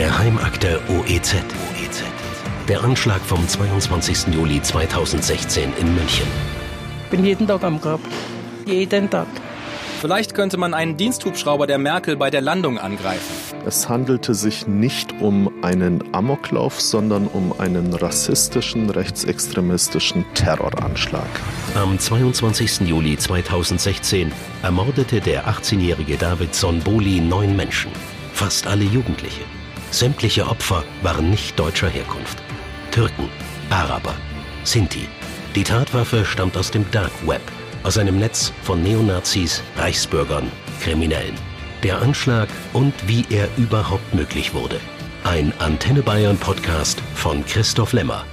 Geheimakte OEZ. Der Anschlag vom 22. Juli 2016 in München. Ich bin jeden Tag am Grab. Jeden Tag. Vielleicht könnte man einen Diensthubschrauber der Merkel bei der Landung angreifen. Es handelte sich nicht um einen Amoklauf, sondern um einen rassistischen, rechtsextremistischen Terroranschlag. Am 22. Juli 2016 ermordete der 18-jährige David Sonboli neun Menschen, fast alle Jugendliche. Sämtliche Opfer waren nicht deutscher Herkunft. Türken, Araber, Sinti. Die Tatwaffe stammt aus dem Dark Web, aus einem Netz von Neonazis, Reichsbürgern, Kriminellen. Der Anschlag und wie er überhaupt möglich wurde. Ein Antenne Bayern Podcast von Christoph Lemmer.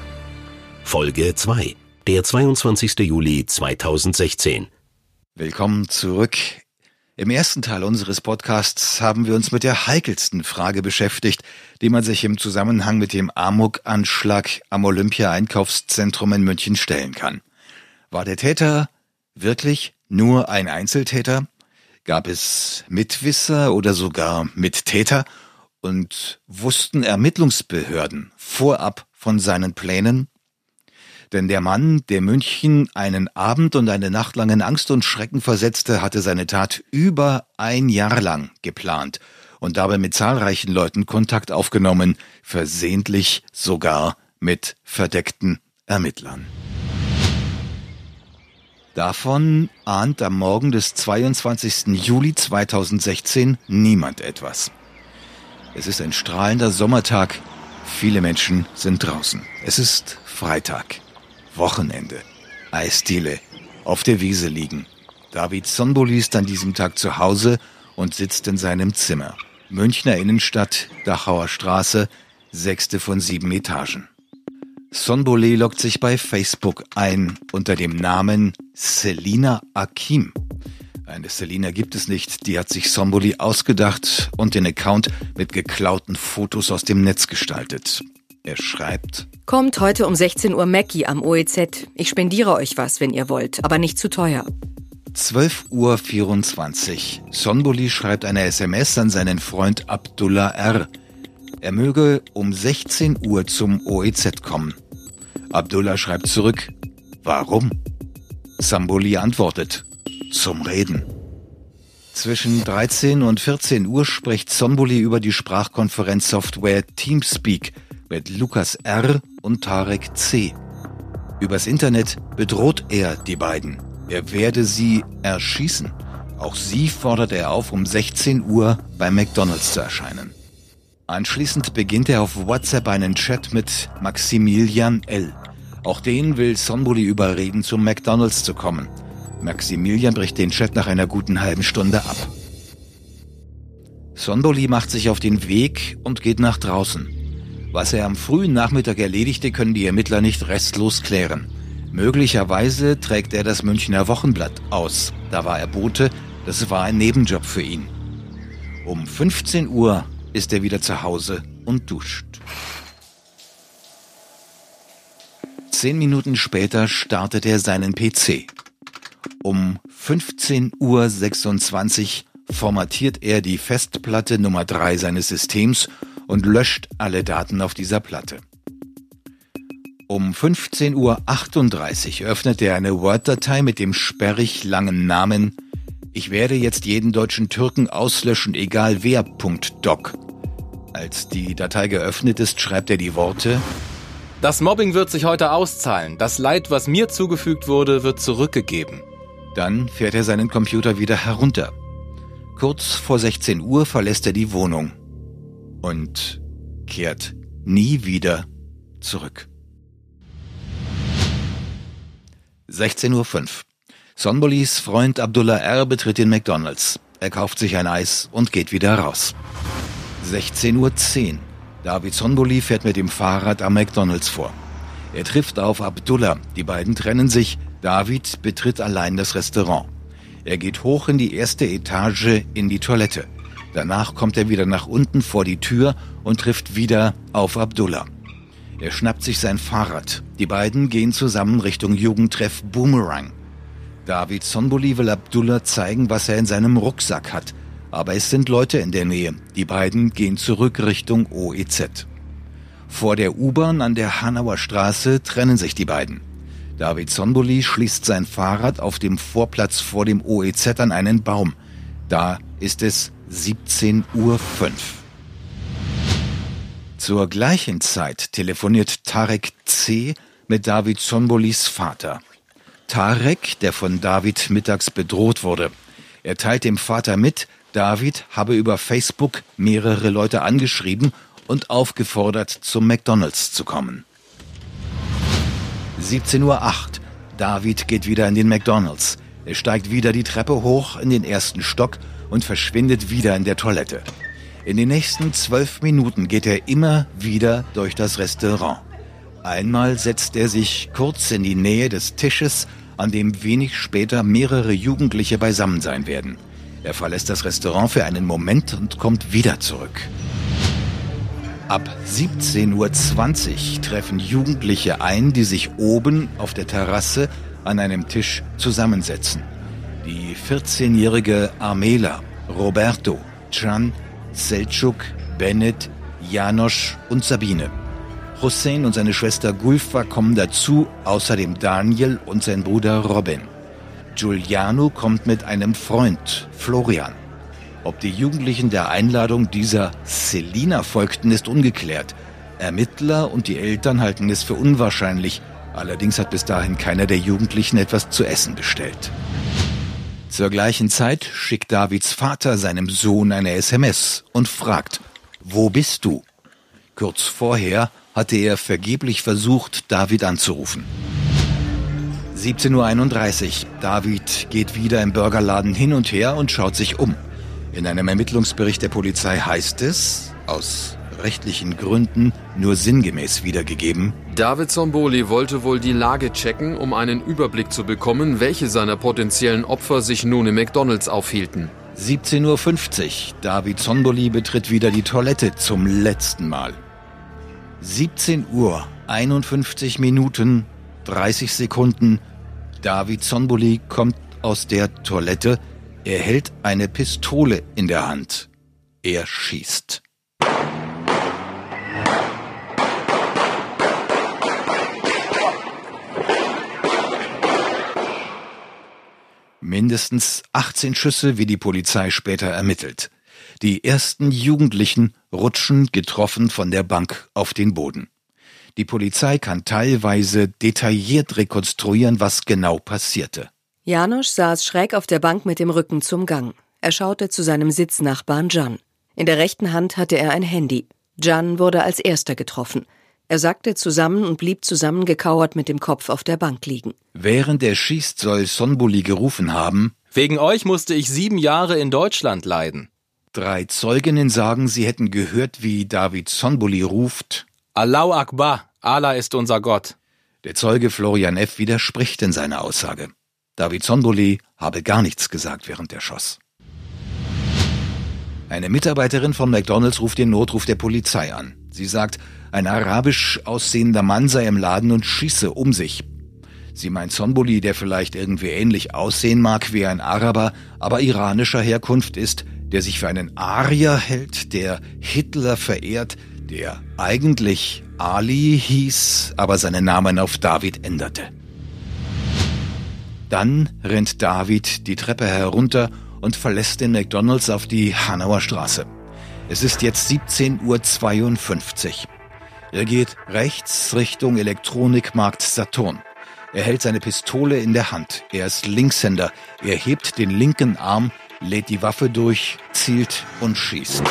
Folge 2. Der 22. Juli 2016. Willkommen zurück. Im ersten Teil unseres Podcasts haben wir uns mit der heikelsten Frage beschäftigt, die man sich im Zusammenhang mit dem Amok-Anschlag am Olympia-Einkaufszentrum in München stellen kann. War der Täter wirklich nur ein Einzeltäter? Gab es Mitwisser oder sogar Mittäter? Und wussten Ermittlungsbehörden vorab von seinen Plänen? Denn der Mann, der München einen Abend und eine Nacht lang in Angst und Schrecken versetzte, hatte seine Tat über ein Jahr lang geplant und dabei mit zahlreichen Leuten Kontakt aufgenommen, versehentlich sogar mit verdeckten Ermittlern. Davon ahnt am Morgen des 22. Juli 2016 niemand etwas. Es ist ein strahlender Sommertag. Viele Menschen sind draußen. Es ist Freitag. Wochenende. Eisdiele. Auf der Wiese liegen. David Sonboli ist an diesem Tag zu Hause und sitzt in seinem Zimmer. Münchner Innenstadt, Dachauer Straße, sechste von sieben Etagen. Sonbole loggt sich bei Facebook ein unter dem Namen Selina Akim. Eine Selina gibt es nicht, die hat sich Sonboli ausgedacht und den Account mit geklauten Fotos aus dem Netz gestaltet. Er schreibt, Kommt heute um 16 Uhr Mackie am OEZ. Ich spendiere euch was, wenn ihr wollt, aber nicht zu teuer. 12.24 Uhr. Sonboli schreibt eine SMS an seinen Freund Abdullah R. Er möge um 16 Uhr zum OEZ kommen. Abdullah schreibt zurück, warum? Samboli antwortet, zum Reden. Zwischen 13 und 14 Uhr spricht Somboli über die Sprachkonferenzsoftware Teamspeak mit Lukas R. und Tarek C. Übers Internet bedroht er die beiden. Er werde sie erschießen. Auch sie fordert er auf, um 16 Uhr bei McDonald's zu erscheinen. Anschließend beginnt er auf WhatsApp einen Chat mit Maximilian L. Auch den will Sonbuli überreden, zum McDonalds zu kommen. Maximilian bricht den Chat nach einer guten halben Stunde ab. Sonboli macht sich auf den Weg und geht nach draußen. Was er am frühen Nachmittag erledigte, können die Ermittler nicht restlos klären. Möglicherweise trägt er das Münchner Wochenblatt aus. Da war er Bote, das war ein Nebenjob für ihn. Um 15 Uhr ist er wieder zu Hause und duscht. Zehn Minuten später startet er seinen PC. Um 15.26 Uhr formatiert er die Festplatte Nummer 3 seines Systems und löscht alle Daten auf dieser Platte. Um 15.38 Uhr öffnet er eine Word-Datei mit dem sperrig langen Namen Ich werde jetzt jeden deutschen Türken auslöschen, egal wer. .doc. Als die Datei geöffnet ist, schreibt er die Worte Das Mobbing wird sich heute auszahlen. Das Leid, was mir zugefügt wurde, wird zurückgegeben. Dann fährt er seinen Computer wieder herunter. Kurz vor 16 Uhr verlässt er die Wohnung und kehrt nie wieder zurück. 16.05 Uhr. Sonbolis Freund Abdullah R. betritt den McDonalds. Er kauft sich ein Eis und geht wieder raus. 16.10 Uhr. David Sonboli fährt mit dem Fahrrad am McDonalds vor. Er trifft auf Abdullah. Die beiden trennen sich. David betritt allein das Restaurant. Er geht hoch in die erste Etage in die Toilette. Danach kommt er wieder nach unten vor die Tür und trifft wieder auf Abdullah. Er schnappt sich sein Fahrrad. Die beiden gehen zusammen Richtung Jugendtreff Boomerang. David Sonboli will Abdullah zeigen, was er in seinem Rucksack hat. Aber es sind Leute in der Nähe. Die beiden gehen zurück Richtung OEZ. Vor der U-Bahn an der Hanauer Straße trennen sich die beiden. David Sonboli schließt sein Fahrrad auf dem Vorplatz vor dem OEZ an einen Baum. Da ist es 17.05 Uhr. Zur gleichen Zeit telefoniert Tarek C. mit David Sonbolis Vater. Tarek, der von David mittags bedroht wurde. Er teilt dem Vater mit, David habe über Facebook mehrere Leute angeschrieben und aufgefordert, zum McDonald's zu kommen. 17.08 Uhr. David geht wieder in den McDonald's. Er steigt wieder die Treppe hoch in den ersten Stock und verschwindet wieder in der Toilette. In den nächsten zwölf Minuten geht er immer wieder durch das Restaurant. Einmal setzt er sich kurz in die Nähe des Tisches, an dem wenig später mehrere Jugendliche beisammen sein werden. Er verlässt das Restaurant für einen Moment und kommt wieder zurück. Ab 17.20 Uhr treffen Jugendliche ein, die sich oben auf der Terrasse an einem Tisch zusammensetzen. Die 14-jährige Armela, Roberto, Can, Selçuk, Bennett, Janosch und Sabine. Hussein und seine Schwester Gulfa kommen dazu, außerdem Daniel und sein Bruder Robin. Giuliano kommt mit einem Freund, Florian. Ob die Jugendlichen der Einladung dieser Selina folgten, ist ungeklärt. Ermittler und die Eltern halten es für unwahrscheinlich. Allerdings hat bis dahin keiner der Jugendlichen etwas zu essen bestellt. Zur gleichen Zeit schickt Davids Vater seinem Sohn eine SMS und fragt, wo bist du? Kurz vorher hatte er vergeblich versucht, David anzurufen. 17.31 Uhr. David geht wieder im Burgerladen hin und her und schaut sich um. In einem Ermittlungsbericht der Polizei heißt es, aus rechtlichen Gründen nur sinngemäß wiedergegeben. David Zomboli wollte wohl die Lage checken, um einen Überblick zu bekommen, welche seiner potenziellen Opfer sich nun im McDonalds aufhielten. 17.50 Uhr. David Zomboli betritt wieder die Toilette zum letzten Mal. 17 Uhr, 51 Minuten, 30 Sekunden. David Zomboli kommt aus der Toilette, er hält eine Pistole in der Hand. Er schießt. Mindestens 18 Schüsse, wie die Polizei später ermittelt. Die ersten Jugendlichen rutschen getroffen von der Bank auf den Boden. Die Polizei kann teilweise detailliert rekonstruieren, was genau passierte. Janosch saß schräg auf der Bank mit dem Rücken zum Gang. Er schaute zu seinem Sitznachbarn Jan. In der rechten Hand hatte er ein Handy. Jan wurde als erster getroffen. Er sackte zusammen und blieb zusammengekauert mit dem Kopf auf der Bank liegen. Während er schießt, soll Sonbuli gerufen haben, Wegen euch musste ich sieben Jahre in Deutschland leiden. Drei Zeuginnen sagen, sie hätten gehört, wie David Sonbuli ruft. Allahu Akbar, Allah ist unser Gott. Der Zeuge Florian F. widerspricht in seiner Aussage. David Sonboli habe gar nichts gesagt, während er schoss. Eine Mitarbeiterin von McDonalds ruft den Notruf der Polizei an. Sie sagt, ein arabisch aussehender Mann sei im Laden und schieße um sich. Sie meint Sonboli, der vielleicht irgendwie ähnlich aussehen mag wie ein Araber, aber iranischer Herkunft ist, der sich für einen Arier hält, der Hitler verehrt, der eigentlich Ali hieß, aber seinen Namen auf David änderte. Dann rennt David die Treppe herunter und verlässt den McDonalds auf die Hanauer Straße. Es ist jetzt 17.52 Uhr. Er geht rechts Richtung Elektronikmarkt Saturn. Er hält seine Pistole in der Hand. Er ist Linkshänder. Er hebt den linken Arm, lädt die Waffe durch, zielt und schießt.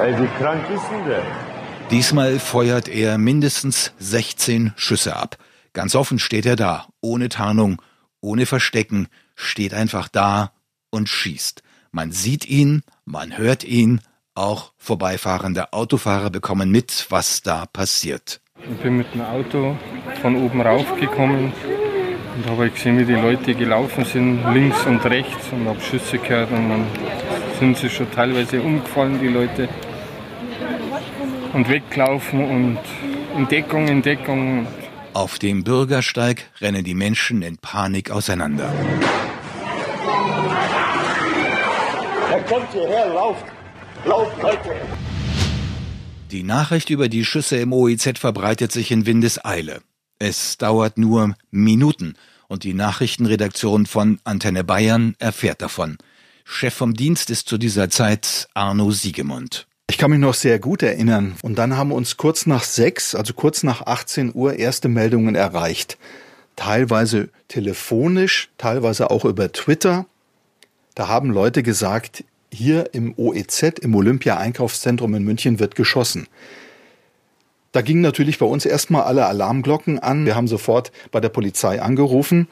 Ey, wie krank ist denn der? Diesmal feuert er mindestens 16 Schüsse ab. Ganz offen steht er da, ohne Tarnung, ohne Verstecken, steht einfach da und schießt. Man sieht ihn, man hört ihn, auch vorbeifahrende Autofahrer bekommen mit, was da passiert. Ich bin mit dem Auto von oben raufgekommen und habe gesehen, wie die Leute gelaufen sind, links und rechts und habe Schüsse gehört und dann sind sie schon teilweise umgefallen, die Leute. und weglaufen und in Deckung, in Deckung. Auf dem Bürgersteig rennen die Menschen in Panik auseinander. Er kommt hierher, lauft, lauft, Leute. Die Nachricht über die Schüsse im OEZ verbreitet sich in Windeseile. Es dauert nur Minuten und die Nachrichtenredaktion von Antenne Bayern erfährt davon. Chef vom Dienst ist zu dieser Zeit Arno Siegemund. Ich kann mich noch sehr gut erinnern. Und dann haben uns kurz nach sechs, also kurz nach 18 Uhr, erste Meldungen erreicht. Teilweise telefonisch, teilweise auch über Twitter. Da haben Leute gesagt, hier im OEZ, im Olympia-Einkaufszentrum in München, wird geschossen. Da gingen natürlich bei uns erstmal alle Alarmglocken an. Wir haben sofort bei der Polizei angerufen.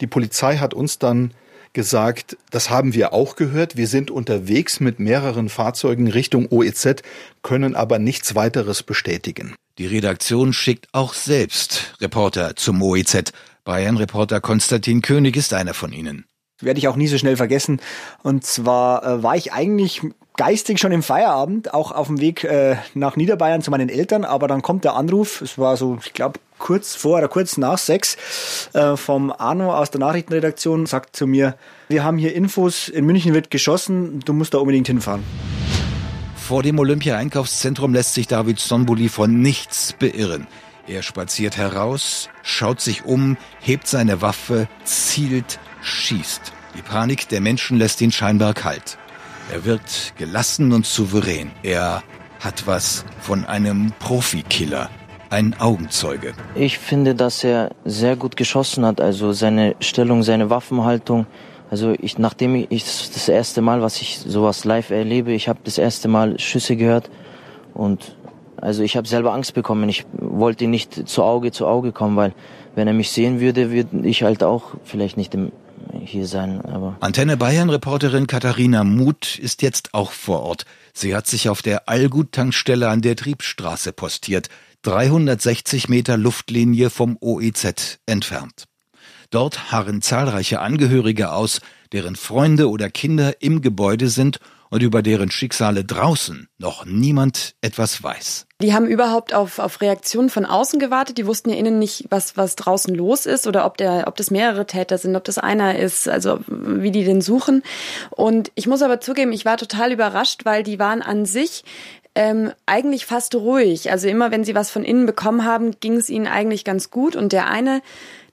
Die Polizei hat uns dann gesagt, das haben wir auch gehört. Wir sind unterwegs mit mehreren Fahrzeugen Richtung OEZ, können aber nichts weiteres bestätigen. Die Redaktion schickt auch selbst Reporter zum OEZ. Bayern-Reporter Konstantin König ist einer von ihnen werde ich auch nie so schnell vergessen. Und zwar äh, war ich eigentlich geistig schon im Feierabend, auch auf dem Weg äh, nach Niederbayern zu meinen Eltern, aber dann kommt der Anruf, es war so, ich glaube, kurz vor oder kurz nach sechs, äh, vom Arno aus der Nachrichtenredaktion, sagt zu mir, wir haben hier Infos, in München wird geschossen, du musst da unbedingt hinfahren. Vor dem Olympia-Einkaufszentrum lässt sich David Sonbuli von nichts beirren. Er spaziert heraus, schaut sich um, hebt seine Waffe, zielt, schießt. Die Panik der Menschen lässt ihn scheinbar kalt. Er wirkt gelassen und souverän. Er hat was von einem Profikiller. Ein Augenzeuge. Ich finde, dass er sehr gut geschossen hat. Also seine Stellung, seine Waffenhaltung. Also ich, nachdem ich das erste Mal, was ich sowas live erlebe, ich habe das erste Mal Schüsse gehört und also ich habe selber Angst bekommen. Ich wollte nicht zu Auge zu Auge kommen, weil wenn er mich sehen würde, würde ich halt auch vielleicht nicht im hier sein. Aber Antenne Bayern Reporterin Katharina Muth ist jetzt auch vor Ort. Sie hat sich auf der Allgut-Tankstelle an der Triebstraße postiert, 360 Meter Luftlinie vom OEZ entfernt. Dort harren zahlreiche Angehörige aus, deren Freunde oder Kinder im Gebäude sind und über deren Schicksale draußen noch niemand etwas weiß. Die haben überhaupt auf, auf Reaktionen von außen gewartet. Die wussten ja innen nicht, was, was draußen los ist oder ob, der, ob das mehrere Täter sind, ob das einer ist, also wie die den suchen. Und ich muss aber zugeben, ich war total überrascht, weil die waren an sich ähm, eigentlich fast ruhig. Also immer, wenn sie was von innen bekommen haben, ging es ihnen eigentlich ganz gut. Und der eine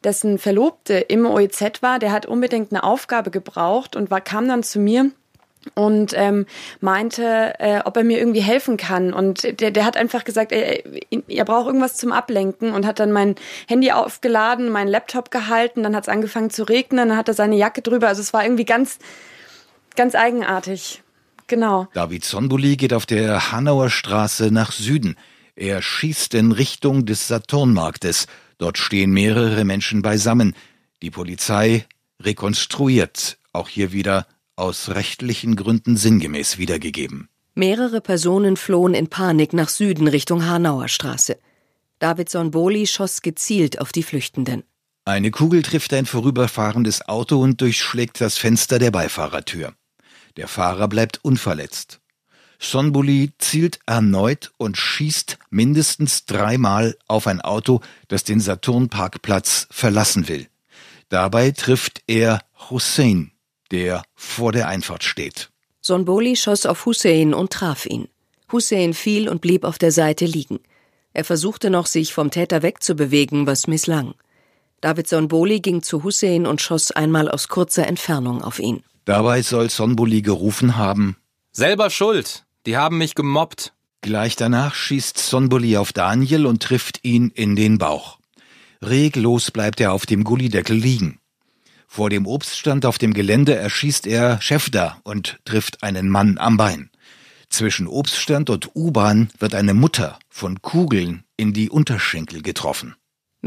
dessen Verlobte im OEZ war, der hat unbedingt eine Aufgabe gebraucht und war, kam dann zu mir und ähm, meinte, äh, ob er mir irgendwie helfen kann. Und der, der hat einfach gesagt, er, er braucht irgendwas zum Ablenken und hat dann mein Handy aufgeladen, meinen Laptop gehalten, dann hat es angefangen zu regnen, dann hat er seine Jacke drüber. Also es war irgendwie ganz, ganz eigenartig. Genau. David Sonbuli geht auf der Hanauer Straße nach Süden. Er schießt in Richtung des Saturnmarktes. Dort stehen mehrere Menschen beisammen. Die Polizei rekonstruiert auch hier wieder aus rechtlichen Gründen sinngemäß wiedergegeben. Mehrere Personen flohen in Panik nach Süden Richtung Hanauer Straße. Davidson Boli schoss gezielt auf die Flüchtenden. Eine Kugel trifft ein vorüberfahrendes Auto und durchschlägt das Fenster der Beifahrertür. Der Fahrer bleibt unverletzt. Sonbuli zielt erneut und schießt mindestens dreimal auf ein Auto, das den Saturnparkplatz verlassen will. Dabei trifft er Hussein, der vor der Einfahrt steht. Sonboli schoss auf Hussein und traf ihn. Hussein fiel und blieb auf der Seite liegen. Er versuchte noch, sich vom Täter wegzubewegen, was misslang. David Sonboli ging zu Hussein und schoss einmal aus kurzer Entfernung auf ihn. Dabei soll Sonboli gerufen haben: Selber schuld. Die haben mich gemobbt. Gleich danach schießt Sonboli auf Daniel und trifft ihn in den Bauch. Reglos bleibt er auf dem Gullideckel liegen. Vor dem Obststand auf dem Gelände erschießt er Schäfter und trifft einen Mann am Bein. Zwischen Obststand und U-Bahn wird eine Mutter von Kugeln in die Unterschenkel getroffen.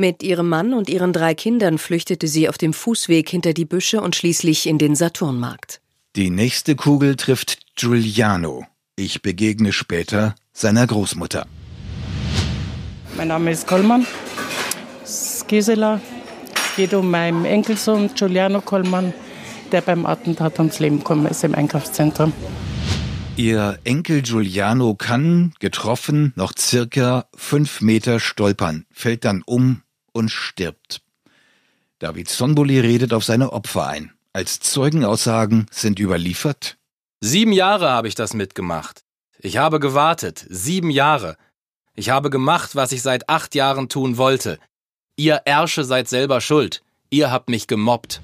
Mit ihrem Mann und ihren drei Kindern flüchtete sie auf dem Fußweg hinter die Büsche und schließlich in den Saturnmarkt. Die nächste Kugel trifft Giuliano. Ich begegne später seiner Großmutter. Mein Name ist Kollmann, Gisela, geht um meinen Enkelsohn Giuliano Kollmann, der beim Attentat ums Leben gekommen ist im Einkaufszentrum. Ihr Enkel Giuliano kann, getroffen, noch circa fünf Meter stolpern, fällt dann um und stirbt. David Sonboli redet auf seine Opfer ein. Als Zeugenaussagen sind überliefert. Sieben Jahre habe ich das mitgemacht. Ich habe gewartet, sieben Jahre. Ich habe gemacht, was ich seit acht Jahren tun wollte. Ihr Ärsche seid selber schuld. Ihr habt mich gemobbt.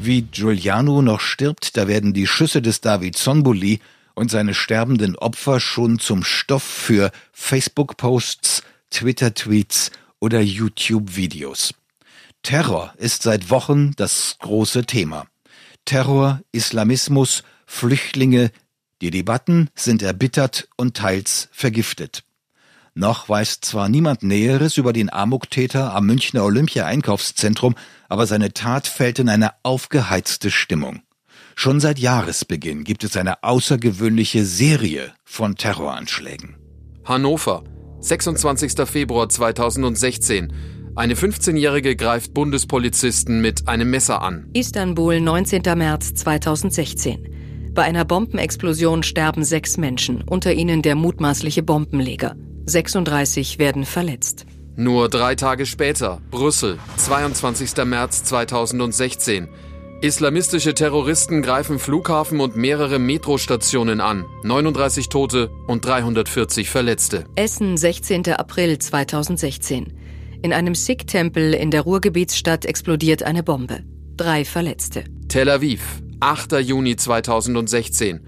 Wie Giuliano noch stirbt, da werden die Schüsse des David Sonbuli und seine sterbenden Opfer schon zum Stoff für Facebook-Posts, Twitter-Tweets oder YouTube-Videos. Terror ist seit Wochen das große Thema. Terror, Islamismus, Flüchtlinge, die Debatten sind erbittert und teils vergiftet. Noch weiß zwar niemand Näheres über den Amoktäter am Münchner Olympia-Einkaufszentrum, aber seine Tat fällt in eine aufgeheizte Stimmung. Schon seit Jahresbeginn gibt es eine außergewöhnliche Serie von Terroranschlägen. Hannover, 26. Februar 2016. Eine 15-Jährige greift Bundespolizisten mit einem Messer an. Istanbul, 19. März 2016. Bei einer Bombenexplosion sterben sechs Menschen, unter ihnen der mutmaßliche Bombenleger. 36 werden verletzt. Nur drei Tage später, Brüssel, 22. März 2016. Islamistische Terroristen greifen Flughafen und mehrere Metrostationen an. 39 Tote und 340 Verletzte. Essen, 16. April 2016. In einem Sikh-Tempel in der Ruhrgebietsstadt explodiert eine Bombe. Drei Verletzte. Tel Aviv, 8. Juni 2016.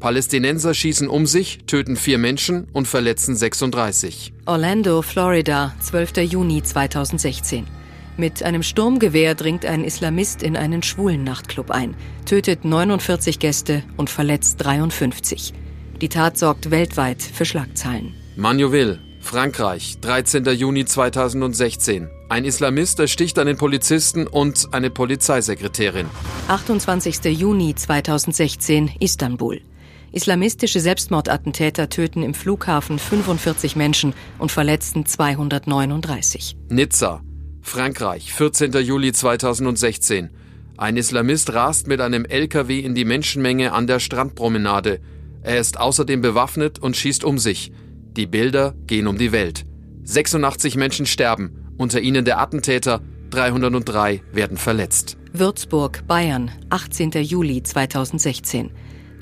Palästinenser schießen um sich, töten vier Menschen und verletzen 36. Orlando, Florida, 12. Juni 2016. Mit einem Sturmgewehr dringt ein Islamist in einen schwulen Nachtclub ein, tötet 49 Gäste und verletzt 53. Die Tat sorgt weltweit für Schlagzeilen. Magneville, Frankreich, 13. Juni 2016. Ein Islamist ersticht einen Polizisten und eine Polizeisekretärin. 28. Juni 2016, Istanbul. Islamistische Selbstmordattentäter töten im Flughafen 45 Menschen und verletzten 239. Nizza, Frankreich, 14. Juli 2016. Ein Islamist rast mit einem LKW in die Menschenmenge an der Strandpromenade. Er ist außerdem bewaffnet und schießt um sich. Die Bilder gehen um die Welt. 86 Menschen sterben, unter ihnen der Attentäter, 303 werden verletzt. Würzburg, Bayern, 18. Juli 2016.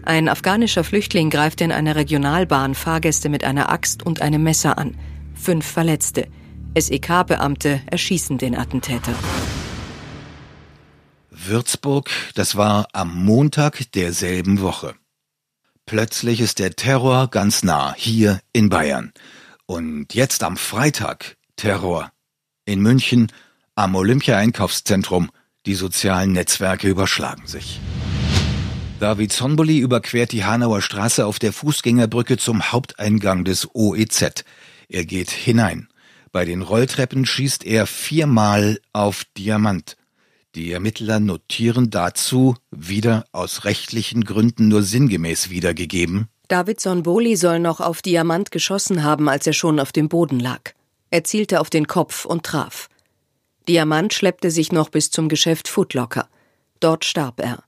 Ein afghanischer Flüchtling greift in einer Regionalbahn Fahrgäste mit einer Axt und einem Messer an. Fünf Verletzte. SEK-Beamte erschießen den Attentäter. Würzburg, das war am Montag derselben Woche. Plötzlich ist der Terror ganz nah, hier in Bayern. Und jetzt am Freitag Terror. In München, am Olympia-Einkaufszentrum. Die sozialen Netzwerke überschlagen sich. David Sonboli überquert die Hanauer Straße auf der Fußgängerbrücke zum Haupteingang des OEZ. Er geht hinein. Bei den Rolltreppen schießt er viermal auf Diamant. Die Ermittler notieren dazu, wieder aus rechtlichen Gründen nur sinngemäß wiedergegeben. David Sonboli soll noch auf Diamant geschossen haben, als er schon auf dem Boden lag. Er zielte auf den Kopf und traf. Diamant schleppte sich noch bis zum Geschäft Footlocker. Dort starb er.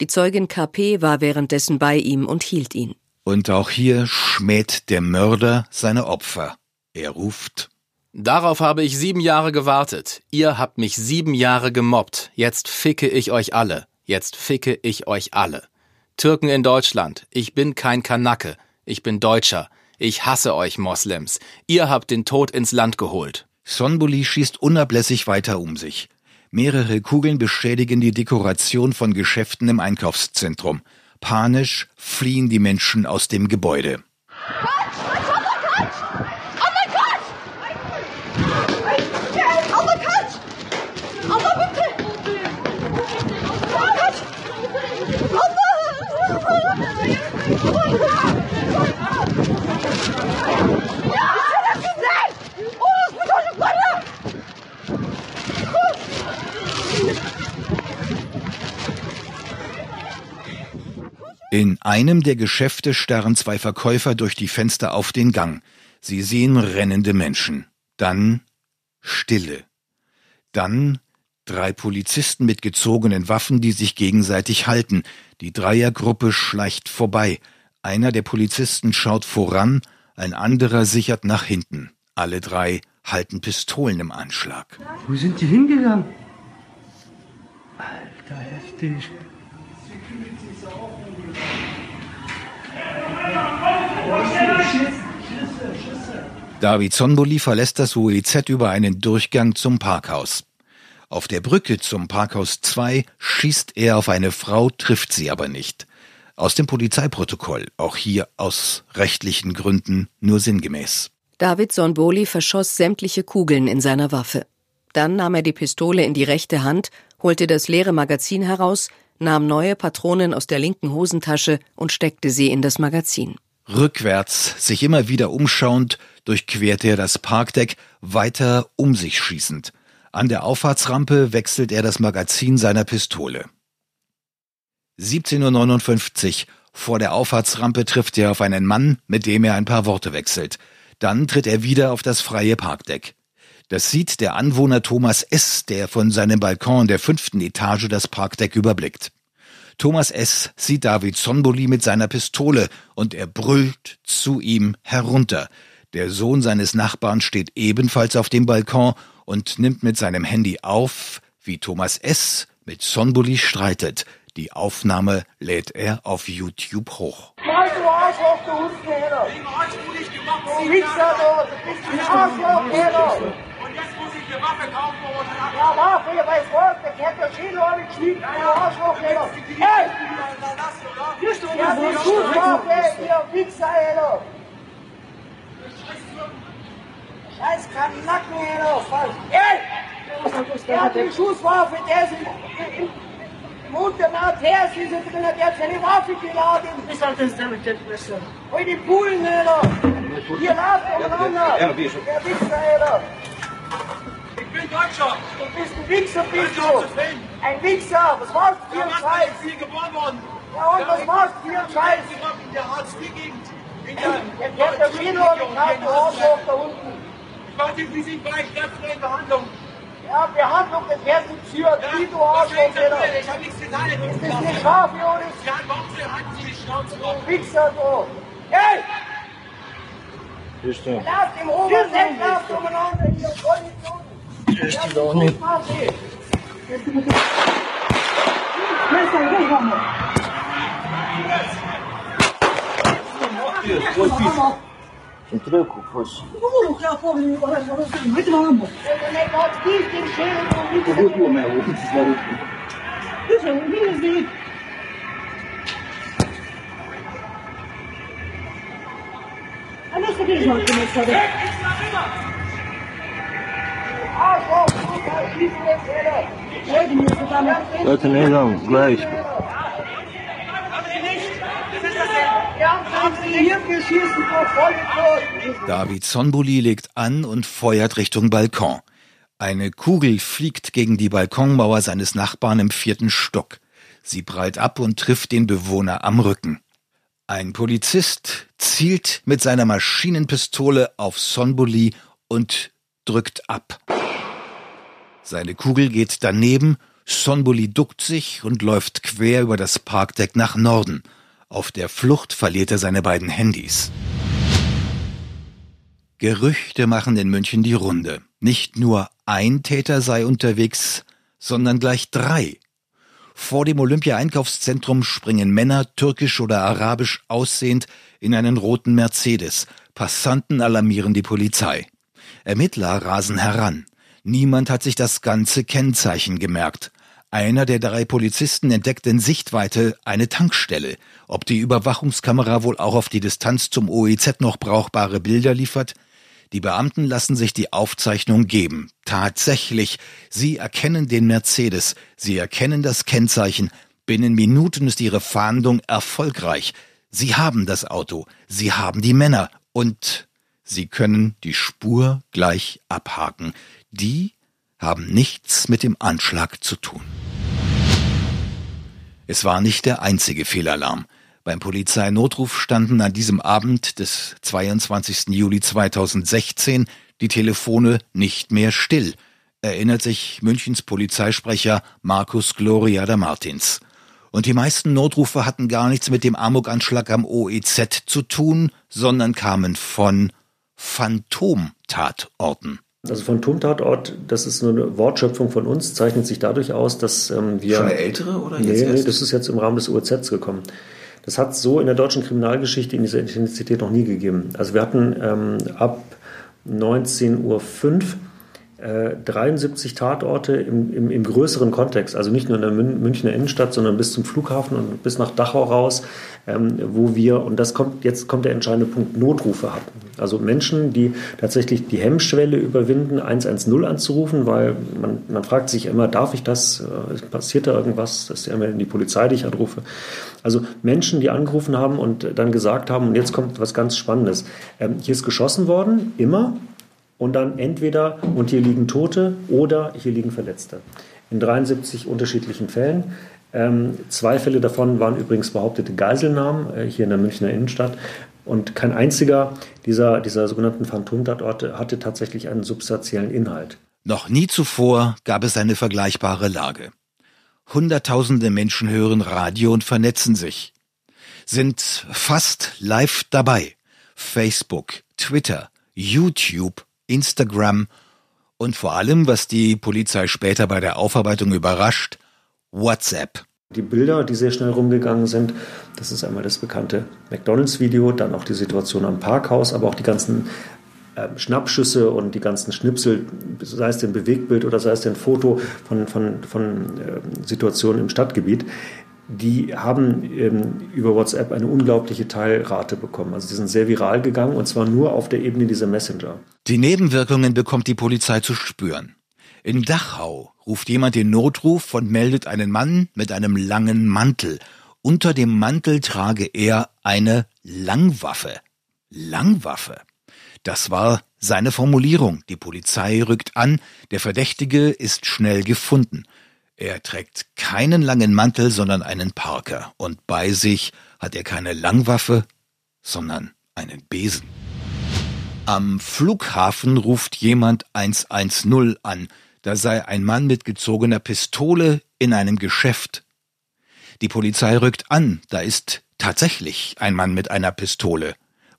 Die Zeugin KP war währenddessen bei ihm und hielt ihn. Und auch hier schmäht der Mörder seine Opfer. Er ruft Darauf habe ich sieben Jahre gewartet. Ihr habt mich sieben Jahre gemobbt. Jetzt ficke ich euch alle. Jetzt ficke ich euch alle. Türken in Deutschland. Ich bin kein Kanacke. Ich bin Deutscher. Ich hasse euch Moslems. Ihr habt den Tod ins Land geholt. Sonbuli schießt unablässig weiter um sich. Mehrere Kugeln beschädigen die Dekoration von Geschäften im Einkaufszentrum. Panisch fliehen die Menschen aus dem Gebäude. In einem der Geschäfte starren zwei Verkäufer durch die Fenster auf den Gang. Sie sehen rennende Menschen. Dann Stille. Dann drei Polizisten mit gezogenen Waffen, die sich gegenseitig halten. Die Dreiergruppe schleicht vorbei. Einer der Polizisten schaut voran, ein anderer sichert nach hinten. Alle drei halten Pistolen im Anschlag. Wo sind die hingegangen? Alter, heftig. David Zonboli verlässt das UEZ über einen Durchgang zum Parkhaus. Auf der Brücke zum Parkhaus 2 schießt er auf eine Frau, trifft sie aber nicht. Aus dem Polizeiprotokoll, auch hier aus rechtlichen Gründen nur sinngemäß. David Sonboli verschoss sämtliche Kugeln in seiner Waffe. Dann nahm er die Pistole in die rechte Hand, holte das leere Magazin heraus, nahm neue Patronen aus der linken Hosentasche und steckte sie in das Magazin. Rückwärts, sich immer wieder umschauend, durchquerte er das Parkdeck, weiter um sich schießend. An der Auffahrtsrampe wechselt er das Magazin seiner Pistole. 17.59 Uhr vor der Auffahrtsrampe trifft er auf einen Mann, mit dem er ein paar Worte wechselt. Dann tritt er wieder auf das freie Parkdeck. Das sieht der Anwohner Thomas S., der von seinem Balkon der fünften Etage das Parkdeck überblickt. Thomas S. sieht David Sonboli mit seiner Pistole und er brüllt zu ihm herunter. Der Sohn seines Nachbarn steht ebenfalls auf dem Balkon und nimmt mit seinem Handy auf, wie Thomas S. mit Sonboli streitet. Die Aufnahme lädt er auf YouTube hoch. Mal du Arschloch, du Hundenhähler! Du Wichser, du! Du bist ein Arschloch, Hähler! Und jetzt muss ich eine Waffe kaufen oder Ja, Waffe, ihr weiß was, der kennt der Schädel auch nicht schliegt, du Arschloch, Hähler! Hey! Ja, du Schusswaffe, ihr Wichser, Hähler! Scheiß Kanackenhähler! Hey! Der hat die Schusswaffe, der ist im, Unternaut her, sie sind drin, der hat seine Waffe geladen. Wie soll das damit jetzt besser? Hol die Bullen, Alter! Hier lauft umeinander! Der Wichser, Alter! Ich bin Deutscher! Du bist ein Wichser, bist du! Ein Wichser! Was machst du für einen Scheiß? Ich bin geboren worden! Ja und, was machst du für einen Scheiß? In der Hartz-IV-Gegend! Der hat der Schädel und ich hab Arschloch da unten! Ich warte, wie Sie gleich in Behandlung! Ja, Behandlung des Herzens führt, wie du Arschloch. Ich hab nichts getan. Ist das nicht scharf, Jonas? Ja, warum halten Sie die Schnauze auf? Du Wichser, du. Hey! Ist der? Lasst im nicht, lasst umeinander, ihr Vollidioten. Ist die doch nicht. Entrei por isso Não, já foi, não vai tomar uma boca. Eu nem posso ir, tem cheiro comigo. Eu vou comer, eu vou te dar o cu. Deixa eu ver, ver. A. Tá eu também não, mas... David Sonbuli legt an und feuert Richtung Balkon. Eine Kugel fliegt gegen die Balkonmauer seines Nachbarn im vierten Stock. Sie prallt ab und trifft den Bewohner am Rücken. Ein Polizist zielt mit seiner Maschinenpistole auf Sonbuli und drückt ab. Seine Kugel geht daneben, Sonbuli duckt sich und läuft quer über das Parkdeck nach Norden. Auf der Flucht verliert er seine beiden Handys. Gerüchte machen in München die Runde. Nicht nur ein Täter sei unterwegs, sondern gleich drei. Vor dem Olympia-Einkaufszentrum springen Männer, türkisch oder arabisch aussehend, in einen roten Mercedes. Passanten alarmieren die Polizei. Ermittler rasen heran. Niemand hat sich das ganze Kennzeichen gemerkt. Einer der drei Polizisten entdeckt in Sichtweite eine Tankstelle. Ob die Überwachungskamera wohl auch auf die Distanz zum OEZ noch brauchbare Bilder liefert? Die Beamten lassen sich die Aufzeichnung geben. Tatsächlich, sie erkennen den Mercedes, sie erkennen das Kennzeichen. Binnen Minuten ist ihre Fahndung erfolgreich. Sie haben das Auto, sie haben die Männer und sie können die Spur gleich abhaken. Die haben nichts mit dem Anschlag zu tun. Es war nicht der einzige Fehlalarm. Beim Polizeinotruf standen an diesem Abend des 22. Juli 2016 die Telefone nicht mehr still, erinnert sich Münchens Polizeisprecher Markus Gloria da Martins. Und die meisten Notrufe hatten gar nichts mit dem Amokanschlag am OEZ zu tun, sondern kamen von Phantomtatorten. Also Phantomtatort, das ist nur eine Wortschöpfung von uns, zeichnet sich dadurch aus, dass ähm, wir... Schon eine ältere oder nee, jetzt nee, erst? das ist jetzt im Rahmen des OEZ gekommen. Das hat es so in der deutschen Kriminalgeschichte in dieser Intensität noch nie gegeben. Also wir hatten ähm, ab 19.05 Uhr 73 Tatorte im, im, im, größeren Kontext, also nicht nur in der Mün Münchner Innenstadt, sondern bis zum Flughafen und bis nach Dachau raus, ähm, wo wir, und das kommt, jetzt kommt der entscheidende Punkt, Notrufe hatten. Also Menschen, die tatsächlich die Hemmschwelle überwinden, 110 anzurufen, weil man, man fragt sich immer, darf ich das? Äh, passiert da irgendwas? Das ist ja immer die Polizei, die ich anrufe. Also Menschen, die angerufen haben und dann gesagt haben, und jetzt kommt was ganz Spannendes. Ähm, hier ist geschossen worden, immer, und dann entweder, und hier liegen Tote oder hier liegen Verletzte. In 73 unterschiedlichen Fällen. Ähm, zwei Fälle davon waren übrigens behauptete Geiselnahmen äh, hier in der Münchner Innenstadt. Und kein einziger dieser, dieser sogenannten Phantomtatorte hatte tatsächlich einen substanziellen Inhalt. Noch nie zuvor gab es eine vergleichbare Lage. Hunderttausende Menschen hören Radio und vernetzen sich, sind fast live dabei. Facebook, Twitter, YouTube, Instagram und vor allem, was die Polizei später bei der Aufarbeitung überrascht, WhatsApp. Die Bilder, die sehr schnell rumgegangen sind, das ist einmal das bekannte McDonalds-Video, dann auch die Situation am Parkhaus, aber auch die ganzen äh, Schnappschüsse und die ganzen Schnipsel, sei es denn Bewegtbild oder sei es denn Foto von, von, von äh, Situationen im Stadtgebiet, die haben ähm, über WhatsApp eine unglaubliche Teilrate bekommen. Also die sind sehr viral gegangen und zwar nur auf der Ebene dieser Messenger. Die Nebenwirkungen bekommt die Polizei zu spüren. In Dachau ruft jemand den Notruf und meldet einen Mann mit einem langen Mantel. Unter dem Mantel trage er eine Langwaffe. Langwaffe. Das war seine Formulierung. Die Polizei rückt an, der Verdächtige ist schnell gefunden. Er trägt keinen langen Mantel, sondern einen Parker, und bei sich hat er keine Langwaffe, sondern einen Besen. Am Flughafen ruft jemand 110 an, da sei ein Mann mit gezogener Pistole in einem Geschäft. Die Polizei rückt an, da ist tatsächlich ein Mann mit einer Pistole.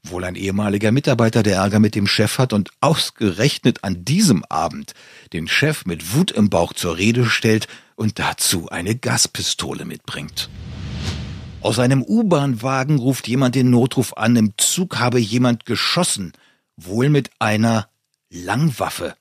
Wohl ein ehemaliger Mitarbeiter, der Ärger mit dem Chef hat und ausgerechnet an diesem Abend den Chef mit Wut im Bauch zur Rede stellt und dazu eine Gaspistole mitbringt. Aus einem U-Bahn-Wagen ruft jemand den Notruf an, im Zug habe jemand geschossen, wohl mit einer Langwaffe.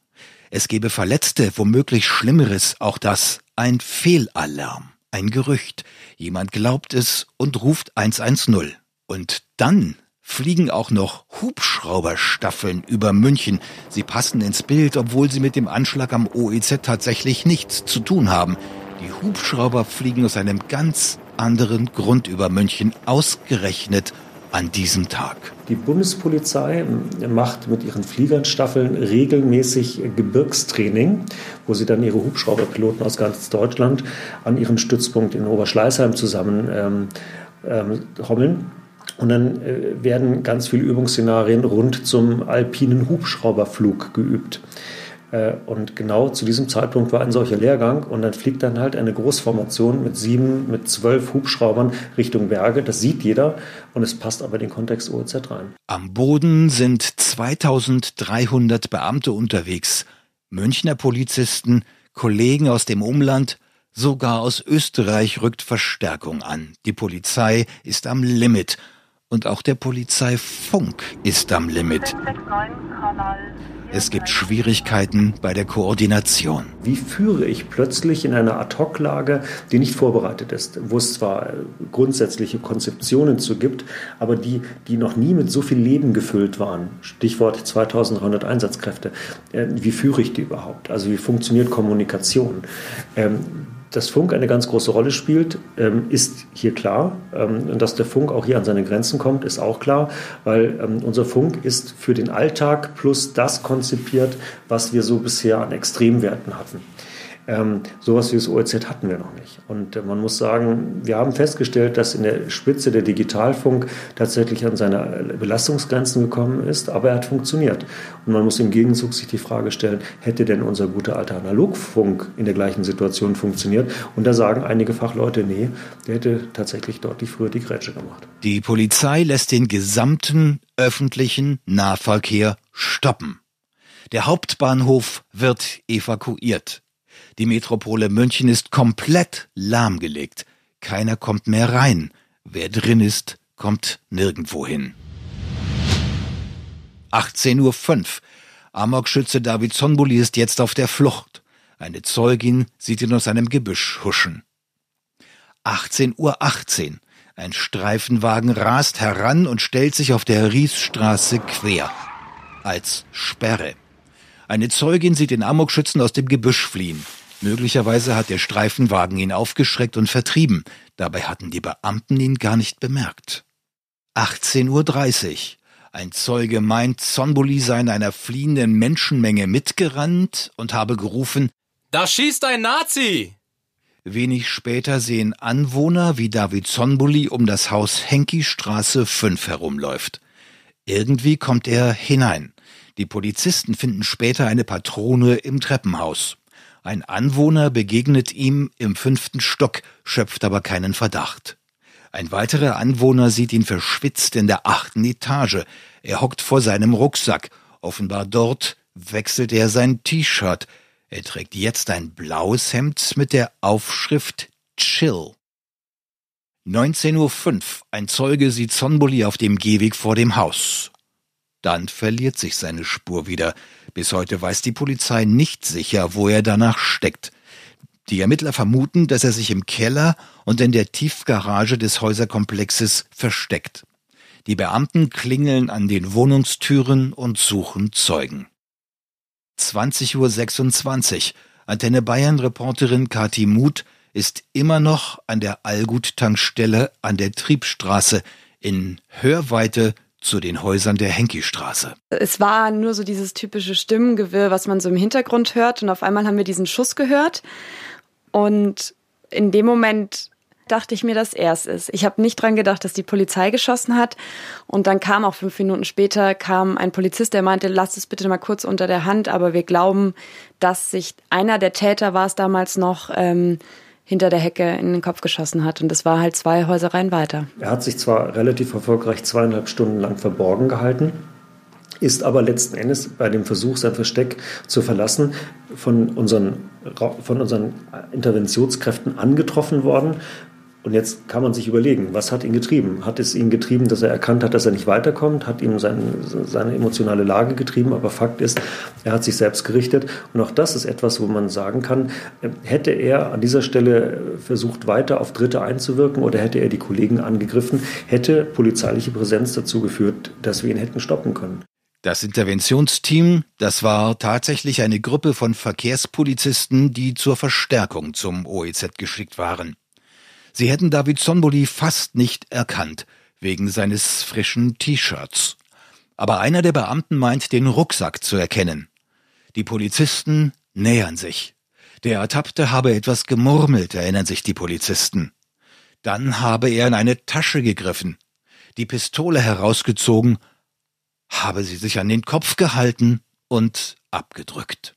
Es gebe Verletzte, womöglich Schlimmeres, auch das ein Fehlalarm, ein Gerücht. Jemand glaubt es und ruft 110. Und dann fliegen auch noch Hubschrauberstaffeln über München. Sie passen ins Bild, obwohl sie mit dem Anschlag am OEZ tatsächlich nichts zu tun haben. Die Hubschrauber fliegen aus einem ganz anderen Grund über München, ausgerechnet an diesem Tag. Die Bundespolizei macht mit ihren Fliegerstaffeln regelmäßig Gebirgstraining, wo sie dann ihre Hubschrauberpiloten aus ganz Deutschland an ihrem Stützpunkt in Oberschleißheim zusammen ähm, ähm, hommeln. Und dann äh, werden ganz viele Übungsszenarien rund zum alpinen Hubschrauberflug geübt. Äh, und genau zu diesem Zeitpunkt war ein solcher Lehrgang und dann fliegt dann halt eine Großformation mit sieben, mit zwölf Hubschraubern Richtung Berge. Das sieht jeder und es passt aber in den Kontext OEZ rein. Am Boden sind 2300 Beamte unterwegs. Münchner Polizisten, Kollegen aus dem Umland, sogar aus Österreich rückt Verstärkung an. Die Polizei ist am Limit und auch der Polizeifunk ist am Limit. Es gibt Schwierigkeiten bei der Koordination. Wie führe ich plötzlich in einer Ad-Hoc-Lage, die nicht vorbereitet ist, wo es zwar grundsätzliche Konzeptionen zu gibt, aber die, die noch nie mit so viel Leben gefüllt waren. Stichwort 2300 Einsatzkräfte. Äh, wie führe ich die überhaupt? Also wie funktioniert Kommunikation? Dass Funk eine ganz große Rolle spielt, ähm, ist hier klar. Ähm, und dass der Funk auch hier an seine Grenzen kommt, ist auch klar, weil ähm, unser Funk ist für den Alltag plus das konzipiert, was wir so bisher an Extremwerten hatten. Ähm, sowas wie das OEZ hatten wir noch nicht. Und äh, man muss sagen, wir haben festgestellt, dass in der Spitze der Digitalfunk tatsächlich an seine Belastungsgrenzen gekommen ist, aber er hat funktioniert. Und man muss im Gegenzug sich die Frage stellen, hätte denn unser guter alter Analogfunk in der gleichen Situation funktioniert? Und da sagen einige Fachleute, nee, der hätte tatsächlich deutlich früher die Grätsche gemacht. Die Polizei lässt den gesamten öffentlichen Nahverkehr stoppen. Der Hauptbahnhof wird evakuiert. Die Metropole München ist komplett lahmgelegt. Keiner kommt mehr rein. Wer drin ist, kommt nirgendwo hin. 18.05 Uhr. Amokschütze David Zonbuli ist jetzt auf der Flucht. Eine Zeugin sieht ihn aus einem Gebüsch huschen. 18.18 Uhr. 18. Ein Streifenwagen rast heran und stellt sich auf der Riesstraße quer. Als Sperre. Eine Zeugin sieht den Amokschützen aus dem Gebüsch fliehen. Möglicherweise hat der Streifenwagen ihn aufgeschreckt und vertrieben. Dabei hatten die Beamten ihn gar nicht bemerkt. 18.30 Uhr. Ein Zeuge meint, Zonbuli sei in einer fliehenden Menschenmenge mitgerannt und habe gerufen, Da schießt ein Nazi! Wenig später sehen Anwohner, wie David Zonbuli um das Haus Henki-Straße 5 herumläuft. Irgendwie kommt er hinein. Die Polizisten finden später eine Patrone im Treppenhaus. Ein Anwohner begegnet ihm im fünften Stock, schöpft aber keinen Verdacht. Ein weiterer Anwohner sieht ihn verschwitzt in der achten Etage. Er hockt vor seinem Rucksack. Offenbar dort wechselt er sein T-Shirt. Er trägt jetzt ein blaues Hemd mit der Aufschrift Chill. 19.05 Uhr. Ein Zeuge sieht Zonbuli auf dem Gehweg vor dem Haus. Dann verliert sich seine Spur wieder. Bis heute weiß die Polizei nicht sicher, wo er danach steckt. Die Ermittler vermuten, dass er sich im Keller und in der Tiefgarage des Häuserkomplexes versteckt. Die Beamten klingeln an den Wohnungstüren und suchen Zeugen. 20.26 Uhr. Antenne Bayern Reporterin Kati Muth ist immer noch an der Allgut-Tankstelle an der Triebstraße in Hörweite zu den Häusern der Henki-Straße. Es war nur so dieses typische Stimmengewirr, was man so im Hintergrund hört. Und auf einmal haben wir diesen Schuss gehört. Und in dem Moment dachte ich mir, dass er es ist. Ich habe nicht dran gedacht, dass die Polizei geschossen hat. Und dann kam auch fünf Minuten später kam ein Polizist, der meinte, lasst es bitte mal kurz unter der Hand, aber wir glauben, dass sich einer der Täter war es damals noch, ähm, hinter der Hecke in den Kopf geschossen hat. Und das war halt zwei Häusereien weiter. Er hat sich zwar relativ erfolgreich zweieinhalb Stunden lang verborgen gehalten, ist aber letzten Endes bei dem Versuch, sein Versteck zu verlassen, von unseren, von unseren Interventionskräften angetroffen worden und jetzt kann man sich überlegen, was hat ihn getrieben? Hat es ihn getrieben, dass er erkannt hat, dass er nicht weiterkommt? Hat ihn sein, seine emotionale Lage getrieben? Aber Fakt ist, er hat sich selbst gerichtet. Und auch das ist etwas, wo man sagen kann, hätte er an dieser Stelle versucht, weiter auf Dritte einzuwirken oder hätte er die Kollegen angegriffen, hätte polizeiliche Präsenz dazu geführt, dass wir ihn hätten stoppen können. Das Interventionsteam, das war tatsächlich eine Gruppe von Verkehrspolizisten, die zur Verstärkung zum OEZ geschickt waren. Sie hätten David Zonboli fast nicht erkannt, wegen seines frischen T-Shirts. Aber einer der Beamten meint, den Rucksack zu erkennen. Die Polizisten nähern sich. Der Ertappte habe etwas gemurmelt, erinnern sich die Polizisten. Dann habe er in eine Tasche gegriffen, die Pistole herausgezogen, habe sie sich an den Kopf gehalten und abgedrückt.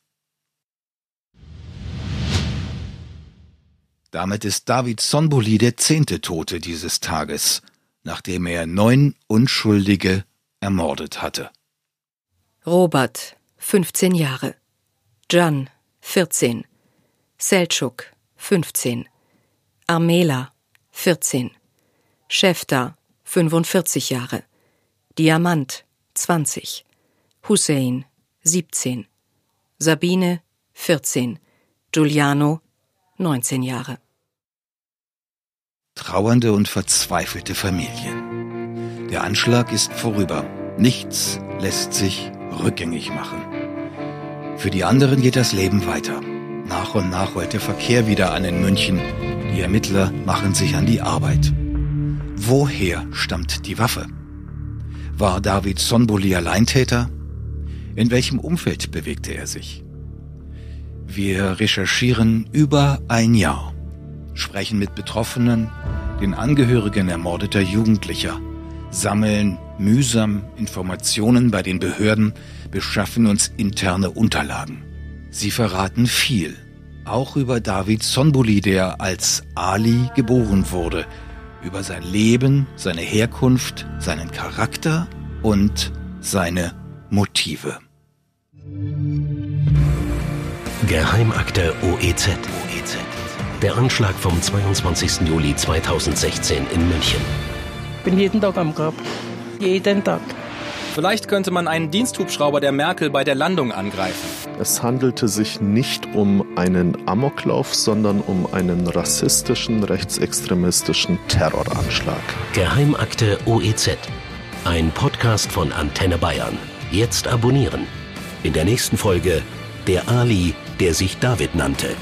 Damit ist David Sonbuli der zehnte Tote dieses Tages, nachdem er neun Unschuldige ermordet hatte. Robert, 15 Jahre. Can, 14. Selçuk, 15. Armela, 14. Schäfter, 45 Jahre. Diamant, 20. Hussein, 17. Sabine, 14. Giuliano, 19 Jahre. Trauernde und verzweifelte Familien. Der Anschlag ist vorüber. Nichts lässt sich rückgängig machen. Für die anderen geht das Leben weiter. Nach und nach rollt der Verkehr wieder an in München. Die Ermittler machen sich an die Arbeit. Woher stammt die Waffe? War David Sonboli Alleintäter? In welchem Umfeld bewegte er sich? Wir recherchieren über ein Jahr, sprechen mit Betroffenen, den Angehörigen ermordeter Jugendlicher, sammeln mühsam Informationen bei den Behörden, beschaffen uns interne Unterlagen. Sie verraten viel, auch über David Sonbuli, der als Ali geboren wurde, über sein Leben, seine Herkunft, seinen Charakter und seine Motive. Geheimakte OEZ. OEZ. Der Anschlag vom 22. Juli 2016 in München. Bin jeden Tag am Grab. Jeden Tag. Vielleicht könnte man einen Diensthubschrauber der Merkel bei der Landung angreifen. Es handelte sich nicht um einen Amoklauf, sondern um einen rassistischen, rechtsextremistischen Terroranschlag. Geheimakte OEZ. Ein Podcast von Antenne Bayern. Jetzt abonnieren. In der nächsten Folge der Ali, der sich David nannte.